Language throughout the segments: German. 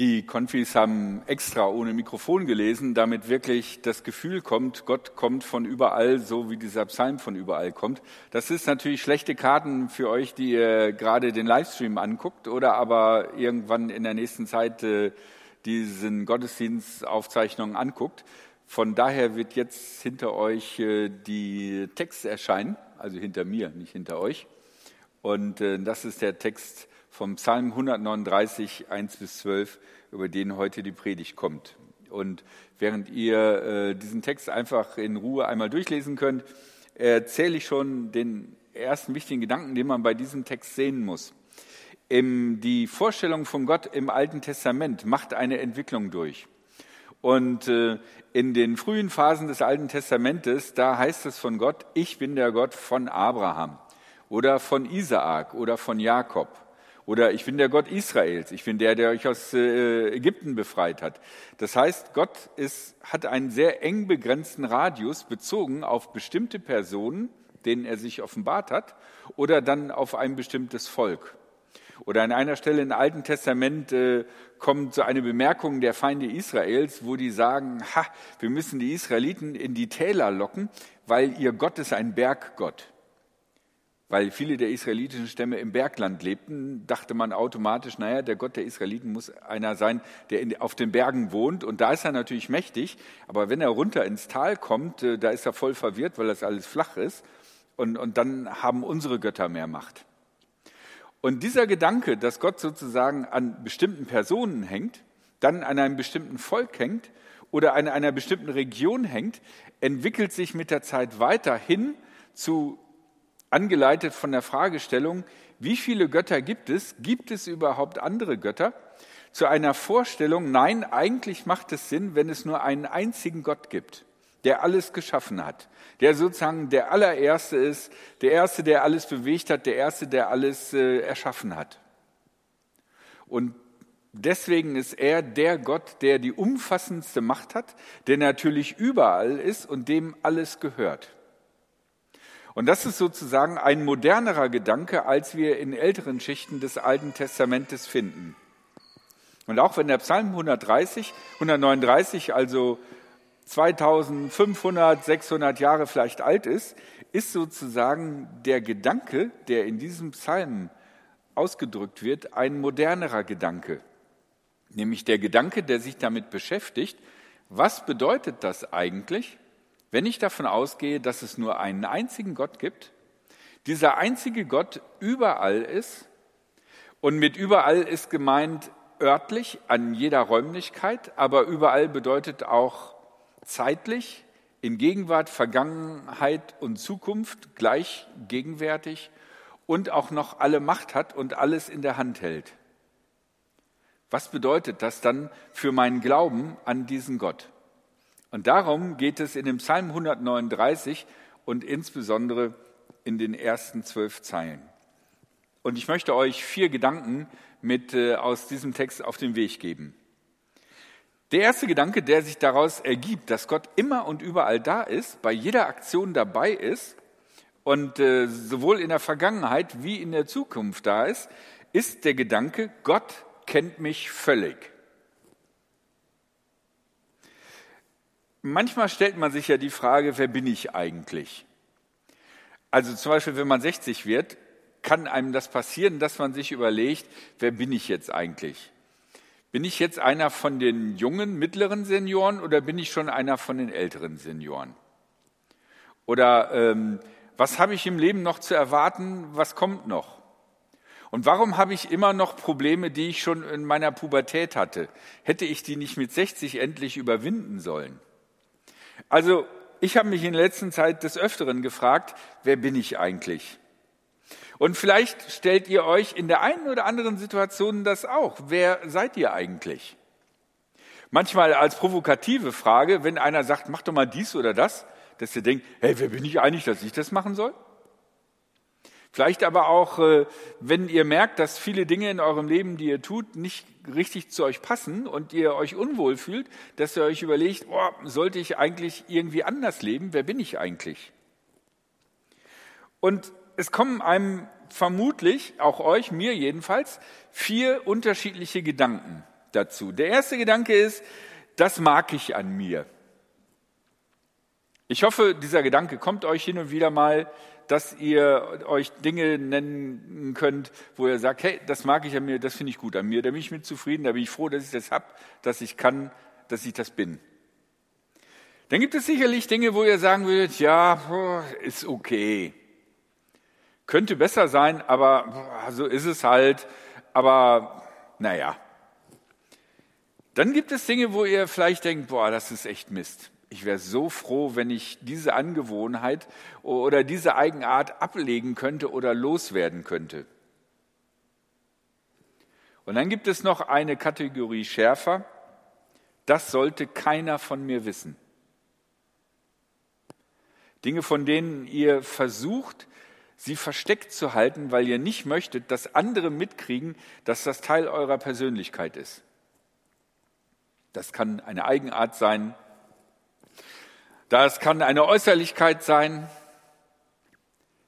Die Konfis haben extra ohne Mikrofon gelesen, damit wirklich das Gefühl kommt, Gott kommt von überall, so wie dieser Psalm von überall kommt. Das ist natürlich schlechte Karten für euch, die ihr gerade den Livestream anguckt oder aber irgendwann in der nächsten Zeit äh, diesen Gottesdienstaufzeichnungen anguckt. Von daher wird jetzt hinter euch äh, die Text erscheinen, also hinter mir, nicht hinter euch. Und äh, das ist der Text vom Psalm 139, 1 bis 12, über den heute die Predigt kommt. Und während ihr äh, diesen Text einfach in Ruhe einmal durchlesen könnt, erzähle ich schon den ersten wichtigen Gedanken, den man bei diesem Text sehen muss. Die Vorstellung von Gott im Alten Testament macht eine Entwicklung durch. Und äh, in den frühen Phasen des Alten Testamentes, da heißt es von Gott, ich bin der Gott von Abraham oder von Isaak oder von Jakob. Oder ich bin der Gott Israels, ich bin der, der euch aus äh, Ägypten befreit hat. Das heißt, Gott ist, hat einen sehr eng begrenzten Radius bezogen auf bestimmte Personen, denen er sich offenbart hat, oder dann auf ein bestimmtes Volk. Oder an einer Stelle im Alten Testament äh, kommt so eine Bemerkung der Feinde Israels, wo die sagen, ha, wir müssen die Israeliten in die Täler locken, weil ihr Gott ist ein Berggott. Weil viele der israelitischen Stämme im Bergland lebten, dachte man automatisch, naja, der Gott der Israeliten muss einer sein, der in, auf den Bergen wohnt. Und da ist er natürlich mächtig, aber wenn er runter ins Tal kommt, äh, da ist er voll verwirrt, weil das alles flach ist. Und, und dann haben unsere Götter mehr Macht. Und dieser Gedanke, dass Gott sozusagen an bestimmten Personen hängt, dann an einem bestimmten Volk hängt oder an einer bestimmten Region hängt, entwickelt sich mit der Zeit weiter hin zu angeleitet von der Fragestellung, wie viele Götter gibt es? Gibt es überhaupt andere Götter? Zu einer Vorstellung, nein, eigentlich macht es Sinn, wenn es nur einen einzigen Gott gibt, der alles geschaffen hat, der sozusagen der allererste ist, der erste, der alles bewegt hat, der erste, der alles äh, erschaffen hat. Und deswegen ist er der Gott, der die umfassendste Macht hat, der natürlich überall ist und dem alles gehört. Und das ist sozusagen ein modernerer Gedanke, als wir in älteren Schichten des Alten Testamentes finden. Und auch wenn der Psalm 130, 139, also 2500, 600 Jahre vielleicht alt ist, ist sozusagen der Gedanke, der in diesem Psalm ausgedrückt wird, ein modernerer Gedanke. Nämlich der Gedanke, der sich damit beschäftigt, was bedeutet das eigentlich, wenn ich davon ausgehe, dass es nur einen einzigen Gott gibt, dieser einzige Gott überall ist und mit überall ist gemeint örtlich an jeder Räumlichkeit, aber überall bedeutet auch zeitlich, in Gegenwart, Vergangenheit und Zukunft gleich gegenwärtig und auch noch alle Macht hat und alles in der Hand hält. Was bedeutet das dann für meinen Glauben an diesen Gott? Und darum geht es in dem Psalm 139 und insbesondere in den ersten zwölf Zeilen. Und ich möchte euch vier Gedanken mit äh, aus diesem Text auf den Weg geben. Der erste Gedanke, der sich daraus ergibt, dass Gott immer und überall da ist, bei jeder Aktion dabei ist und äh, sowohl in der Vergangenheit wie in der Zukunft da ist, ist der Gedanke, Gott kennt mich völlig. Manchmal stellt man sich ja die Frage, wer bin ich eigentlich? Also zum Beispiel, wenn man 60 wird, kann einem das passieren, dass man sich überlegt, wer bin ich jetzt eigentlich? Bin ich jetzt einer von den jungen, mittleren Senioren oder bin ich schon einer von den älteren Senioren? Oder ähm, was habe ich im Leben noch zu erwarten? Was kommt noch? Und warum habe ich immer noch Probleme, die ich schon in meiner Pubertät hatte? Hätte ich die nicht mit 60 endlich überwinden sollen? Also ich habe mich in der letzten Zeit des Öfteren gefragt, wer bin ich eigentlich? Und vielleicht stellt ihr euch in der einen oder anderen Situation das auch. Wer seid ihr eigentlich? Manchmal als provokative Frage, wenn einer sagt, mach doch mal dies oder das, dass ihr denkt, hey, wer bin ich eigentlich, dass ich das machen soll? Vielleicht aber auch, äh, wenn ihr merkt, dass viele Dinge in eurem Leben, die ihr tut, nicht richtig zu euch passen und ihr euch unwohl fühlt, dass ihr euch überlegt, oh, sollte ich eigentlich irgendwie anders leben? Wer bin ich eigentlich? Und es kommen einem vermutlich, auch euch, mir jedenfalls, vier unterschiedliche Gedanken, dazu. Der erste Gedanke ist, das mag ich an mir. Ich hoffe, dieser Gedanke kommt euch hin und wieder mal, dass ihr euch Dinge nennen könnt, wo ihr sagt, hey, das mag ich an mir, das finde ich gut an mir, da bin ich mit zufrieden, da bin ich froh, dass ich das habe, dass ich kann, dass ich das bin. Dann gibt es sicherlich Dinge, wo ihr sagen würdet, ja, ist okay. Könnte besser sein, aber so ist es halt. Aber naja. Dann gibt es Dinge, wo ihr vielleicht denkt, boah, das ist echt Mist. Ich wäre so froh, wenn ich diese Angewohnheit oder diese Eigenart ablegen könnte oder loswerden könnte. Und dann gibt es noch eine Kategorie schärfer. Das sollte keiner von mir wissen. Dinge, von denen ihr versucht, sie versteckt zu halten, weil ihr nicht möchtet, dass andere mitkriegen, dass das Teil eurer Persönlichkeit ist. Das kann eine Eigenart sein, das kann eine Äußerlichkeit sein,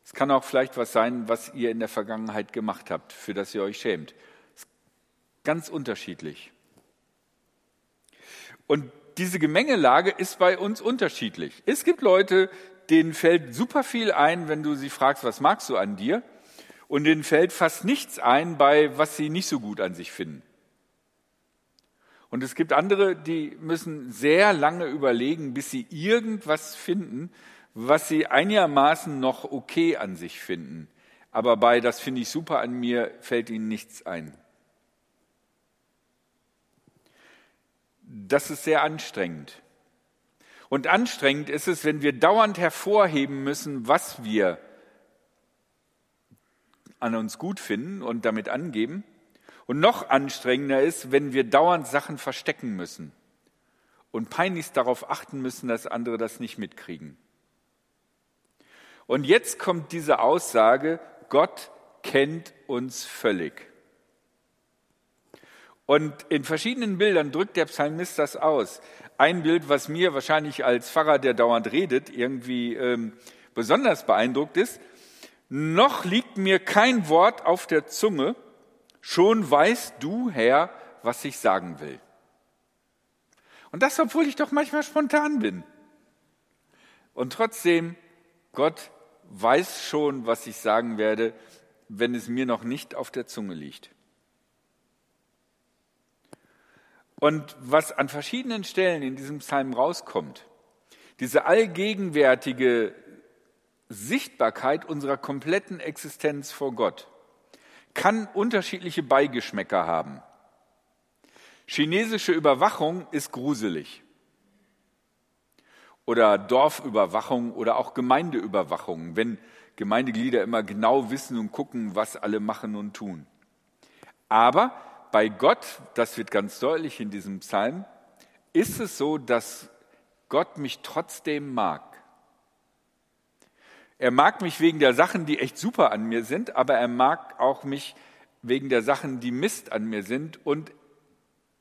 es kann auch vielleicht was sein, was ihr in der Vergangenheit gemacht habt, für das ihr euch schämt. Ganz unterschiedlich. Und diese Gemengelage ist bei uns unterschiedlich. Es gibt Leute, denen fällt super viel ein, wenn du sie fragst, was magst du an dir? Und denen fällt fast nichts ein, bei was sie nicht so gut an sich finden. Und es gibt andere, die müssen sehr lange überlegen, bis sie irgendwas finden, was sie einigermaßen noch okay an sich finden. Aber bei das finde ich super an mir fällt ihnen nichts ein. Das ist sehr anstrengend. Und anstrengend ist es, wenn wir dauernd hervorheben müssen, was wir an uns gut finden und damit angeben. Und noch anstrengender ist, wenn wir dauernd Sachen verstecken müssen und peinlichst darauf achten müssen, dass andere das nicht mitkriegen. Und jetzt kommt diese Aussage, Gott kennt uns völlig. Und in verschiedenen Bildern drückt der Psalmist das aus. Ein Bild, was mir wahrscheinlich als Pfarrer, der dauernd redet, irgendwie ähm, besonders beeindruckt ist. Noch liegt mir kein Wort auf der Zunge, schon weißt du, Herr, was ich sagen will. Und das, obwohl ich doch manchmal spontan bin. Und trotzdem, Gott weiß schon, was ich sagen werde, wenn es mir noch nicht auf der Zunge liegt. Und was an verschiedenen Stellen in diesem Psalm rauskommt, diese allgegenwärtige Sichtbarkeit unserer kompletten Existenz vor Gott, kann unterschiedliche Beigeschmäcker haben. Chinesische Überwachung ist gruselig. Oder Dorfüberwachung oder auch Gemeindeüberwachung, wenn Gemeindeglieder immer genau wissen und gucken, was alle machen und tun. Aber bei Gott, das wird ganz deutlich in diesem Psalm, ist es so, dass Gott mich trotzdem mag. Er mag mich wegen der Sachen, die echt super an mir sind, aber er mag auch mich wegen der Sachen, die Mist an mir sind und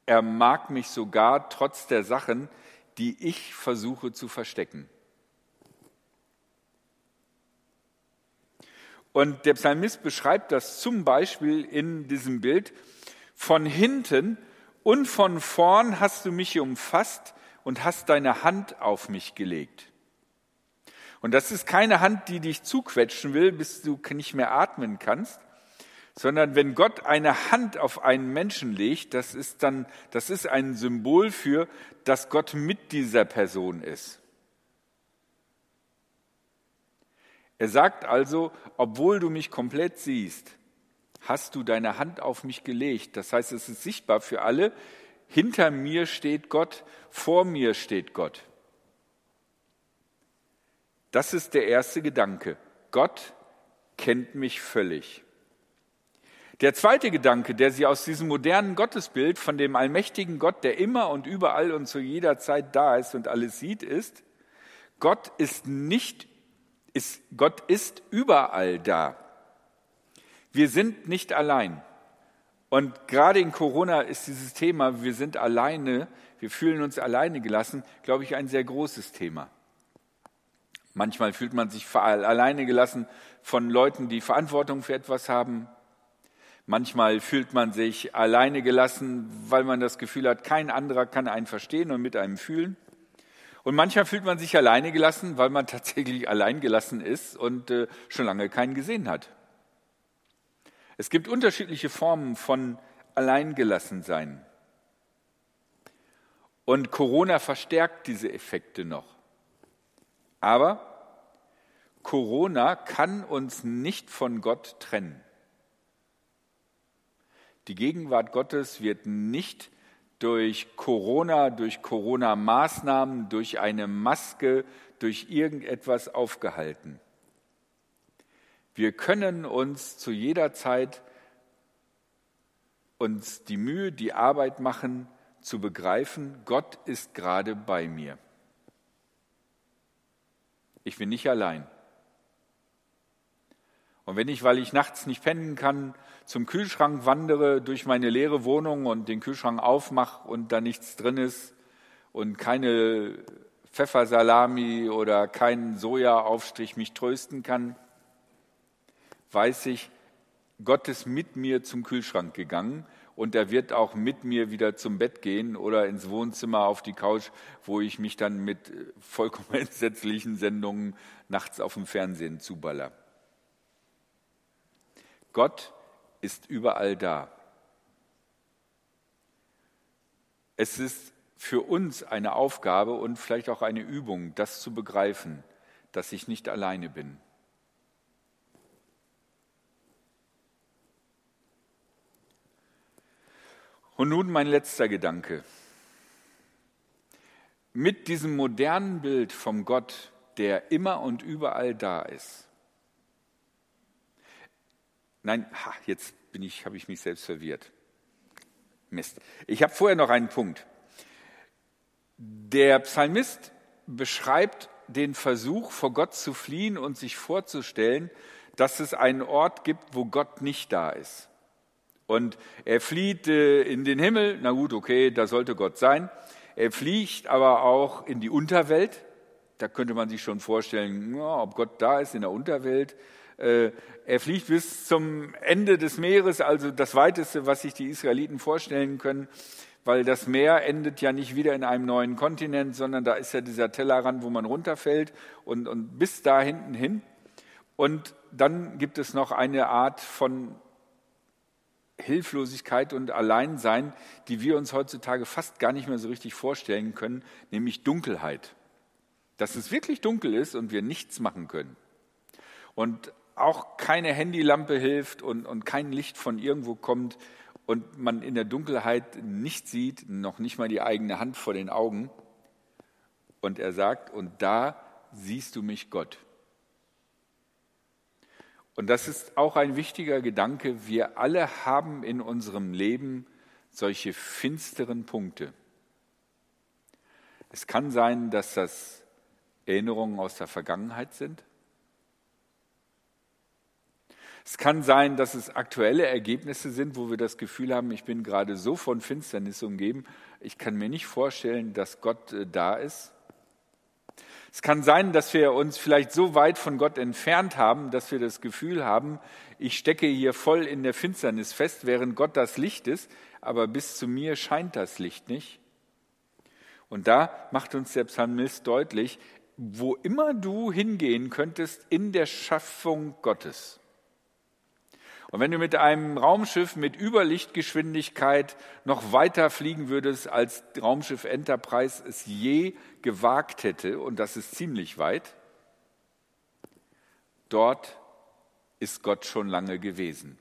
er mag mich sogar trotz der Sachen, die ich versuche zu verstecken. Und der Psalmist beschreibt das zum Beispiel in diesem Bild, von hinten und von vorn hast du mich umfasst und hast deine Hand auf mich gelegt. Und das ist keine Hand, die dich zuquetschen will, bis du nicht mehr atmen kannst, sondern wenn Gott eine Hand auf einen Menschen legt, das ist dann, das ist ein Symbol für, dass Gott mit dieser Person ist. Er sagt also, obwohl du mich komplett siehst, hast du deine Hand auf mich gelegt. Das heißt, es ist sichtbar für alle. Hinter mir steht Gott, vor mir steht Gott. Das ist der erste Gedanke. Gott kennt mich völlig. Der zweite Gedanke, der sie aus diesem modernen Gottesbild von dem allmächtigen Gott, der immer und überall und zu jeder Zeit da ist und alles sieht, ist, Gott ist nicht, ist, Gott ist überall da. Wir sind nicht allein. Und gerade in Corona ist dieses Thema, wir sind alleine, wir fühlen uns alleine gelassen, glaube ich, ein sehr großes Thema. Manchmal fühlt man sich alleine gelassen von Leuten, die Verantwortung für etwas haben. Manchmal fühlt man sich alleine gelassen, weil man das Gefühl hat, kein anderer kann einen verstehen und mit einem fühlen. Und manchmal fühlt man sich alleine gelassen, weil man tatsächlich allein gelassen ist und äh, schon lange keinen gesehen hat. Es gibt unterschiedliche Formen von Alleingelassensein. Und Corona verstärkt diese Effekte noch. Aber Corona kann uns nicht von Gott trennen. Die Gegenwart Gottes wird nicht durch Corona, durch Corona-Maßnahmen, durch eine Maske, durch irgendetwas aufgehalten. Wir können uns zu jeder Zeit uns die Mühe, die Arbeit machen, zu begreifen, Gott ist gerade bei mir. Ich bin nicht allein. Und wenn ich, weil ich nachts nicht pennen kann, zum Kühlschrank wandere durch meine leere Wohnung und den Kühlschrank aufmache und da nichts drin ist und keine Pfeffersalami oder kein Sojaaufstrich mich trösten kann, weiß ich, Gott ist mit mir zum Kühlschrank gegangen und er wird auch mit mir wieder zum Bett gehen oder ins Wohnzimmer auf die Couch, wo ich mich dann mit vollkommen entsetzlichen Sendungen nachts auf dem Fernsehen zuballer. Gott ist überall da. Es ist für uns eine Aufgabe und vielleicht auch eine Übung, das zu begreifen, dass ich nicht alleine bin. Und nun mein letzter Gedanke. Mit diesem modernen Bild vom Gott, der immer und überall da ist. Nein, ha, jetzt bin ich, habe ich mich selbst verwirrt. Mist. Ich habe vorher noch einen Punkt. Der Psalmist beschreibt den Versuch, vor Gott zu fliehen und sich vorzustellen, dass es einen Ort gibt, wo Gott nicht da ist. Und er flieht äh, in den Himmel, na gut, okay, da sollte Gott sein. Er fliegt aber auch in die Unterwelt. Da könnte man sich schon vorstellen, ob Gott da ist in der Unterwelt. Äh, er fliegt bis zum Ende des Meeres, also das weiteste, was sich die Israeliten vorstellen können, weil das Meer endet ja nicht wieder in einem neuen Kontinent, sondern da ist ja dieser Tellerrand, wo man runterfällt und, und bis da hinten hin. Und dann gibt es noch eine Art von Hilflosigkeit und Alleinsein, die wir uns heutzutage fast gar nicht mehr so richtig vorstellen können, nämlich Dunkelheit. Dass es wirklich dunkel ist und wir nichts machen können. Und auch keine Handylampe hilft und, und kein Licht von irgendwo kommt und man in der Dunkelheit nicht sieht, noch nicht mal die eigene Hand vor den Augen. Und er sagt, und da siehst du mich Gott. Und das ist auch ein wichtiger Gedanke. Wir alle haben in unserem Leben solche finsteren Punkte. Es kann sein, dass das Erinnerungen aus der Vergangenheit sind. Es kann sein, dass es aktuelle Ergebnisse sind, wo wir das Gefühl haben, ich bin gerade so von Finsternis umgeben, ich kann mir nicht vorstellen, dass Gott äh, da ist. Es kann sein, dass wir uns vielleicht so weit von Gott entfernt haben, dass wir das Gefühl haben, ich stecke hier voll in der Finsternis fest, während Gott das Licht ist, aber bis zu mir scheint das Licht nicht. Und da macht uns der Psalmist deutlich, wo immer du hingehen könntest in der Schaffung Gottes, und wenn du mit einem Raumschiff mit Überlichtgeschwindigkeit noch weiter fliegen würdest, als Raumschiff Enterprise es je gewagt hätte, und das ist ziemlich weit, dort ist Gott schon lange gewesen.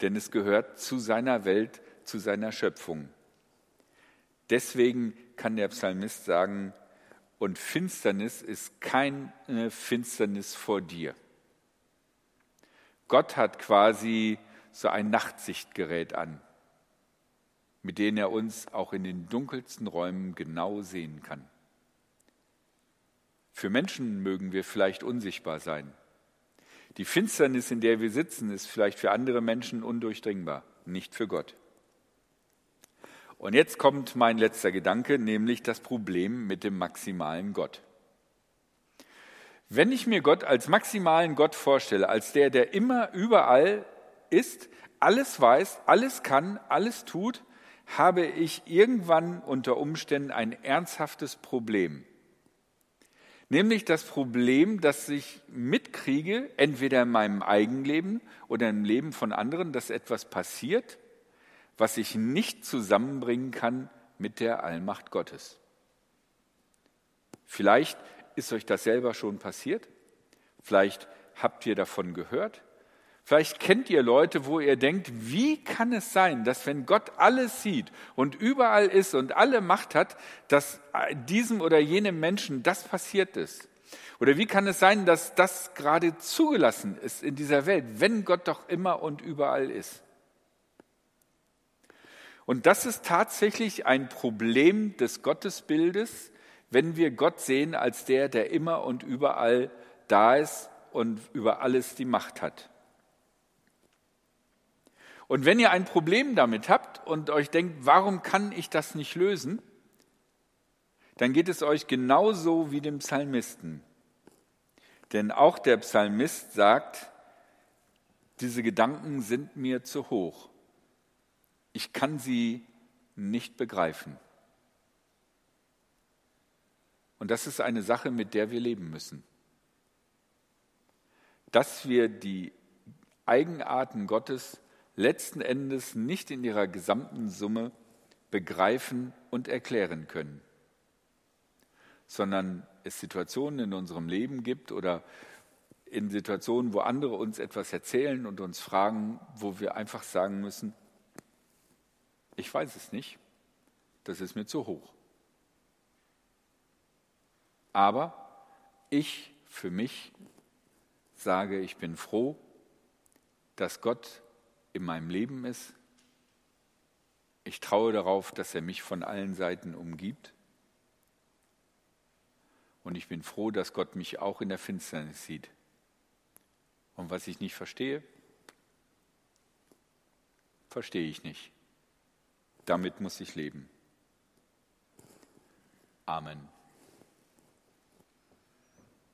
Denn es gehört zu seiner Welt, zu seiner Schöpfung. Deswegen kann der Psalmist sagen, und Finsternis ist keine Finsternis vor dir. Gott hat quasi so ein Nachtsichtgerät an, mit dem er uns auch in den dunkelsten Räumen genau sehen kann. Für Menschen mögen wir vielleicht unsichtbar sein. Die Finsternis, in der wir sitzen, ist vielleicht für andere Menschen undurchdringbar, nicht für Gott. Und jetzt kommt mein letzter Gedanke, nämlich das Problem mit dem maximalen Gott. Wenn ich mir Gott als maximalen Gott vorstelle, als der, der immer überall ist, alles weiß, alles kann, alles tut, habe ich irgendwann unter Umständen ein ernsthaftes Problem. Nämlich das Problem, dass ich mitkriege, entweder in meinem Eigenleben oder im Leben von anderen, dass etwas passiert, was ich nicht zusammenbringen kann mit der Allmacht Gottes. Vielleicht ist euch das selber schon passiert, vielleicht habt ihr davon gehört, Vielleicht kennt ihr Leute, wo ihr denkt, wie kann es sein, dass wenn Gott alles sieht und überall ist und alle Macht hat, dass diesem oder jenem Menschen das passiert ist? Oder wie kann es sein, dass das gerade zugelassen ist in dieser Welt, wenn Gott doch immer und überall ist? Und das ist tatsächlich ein Problem des Gottesbildes, wenn wir Gott sehen als der, der immer und überall da ist und über alles die Macht hat. Und wenn ihr ein Problem damit habt und euch denkt, warum kann ich das nicht lösen, dann geht es euch genauso wie dem Psalmisten. Denn auch der Psalmist sagt, diese Gedanken sind mir zu hoch. Ich kann sie nicht begreifen. Und das ist eine Sache, mit der wir leben müssen. Dass wir die Eigenarten Gottes letzten Endes nicht in ihrer gesamten Summe begreifen und erklären können, sondern es Situationen in unserem Leben gibt oder in Situationen, wo andere uns etwas erzählen und uns fragen, wo wir einfach sagen müssen, ich weiß es nicht, das ist mir zu hoch. Aber ich für mich sage, ich bin froh, dass Gott in meinem Leben ist. Ich traue darauf, dass er mich von allen Seiten umgibt. Und ich bin froh, dass Gott mich auch in der Finsternis sieht. Und was ich nicht verstehe, verstehe ich nicht. Damit muss ich leben. Amen.